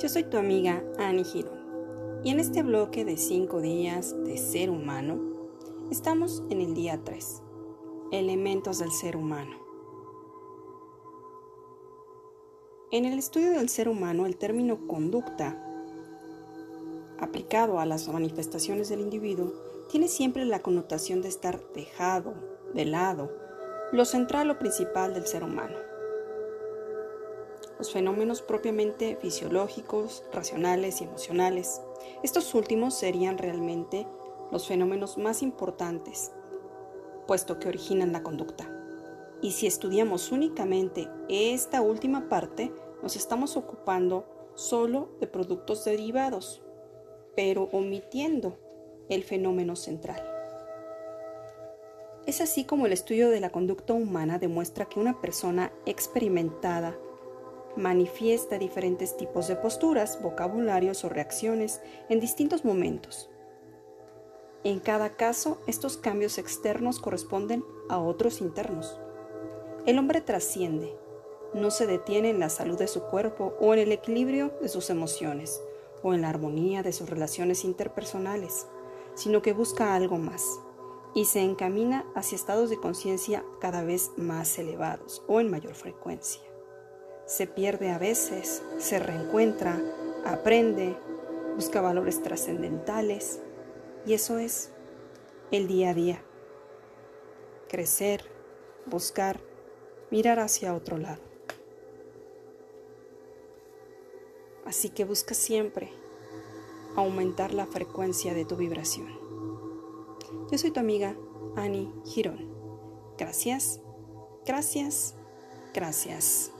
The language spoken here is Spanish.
Yo soy tu amiga Annie Girón y en este bloque de 5 días de ser humano estamos en el día 3, elementos del ser humano. En el estudio del ser humano el término conducta aplicado a las manifestaciones del individuo tiene siempre la connotación de estar dejado, de lado, lo central o principal del ser humano los fenómenos propiamente fisiológicos, racionales y emocionales. Estos últimos serían realmente los fenómenos más importantes, puesto que originan la conducta. Y si estudiamos únicamente esta última parte, nos estamos ocupando solo de productos derivados, pero omitiendo el fenómeno central. Es así como el estudio de la conducta humana demuestra que una persona experimentada manifiesta diferentes tipos de posturas, vocabularios o reacciones en distintos momentos. En cada caso, estos cambios externos corresponden a otros internos. El hombre trasciende, no se detiene en la salud de su cuerpo o en el equilibrio de sus emociones o en la armonía de sus relaciones interpersonales, sino que busca algo más y se encamina hacia estados de conciencia cada vez más elevados o en mayor frecuencia se pierde a veces, se reencuentra, aprende, busca valores trascendentales y eso es el día a día. Crecer, buscar, mirar hacia otro lado. Así que busca siempre aumentar la frecuencia de tu vibración. Yo soy tu amiga Annie Girón. Gracias, gracias, gracias.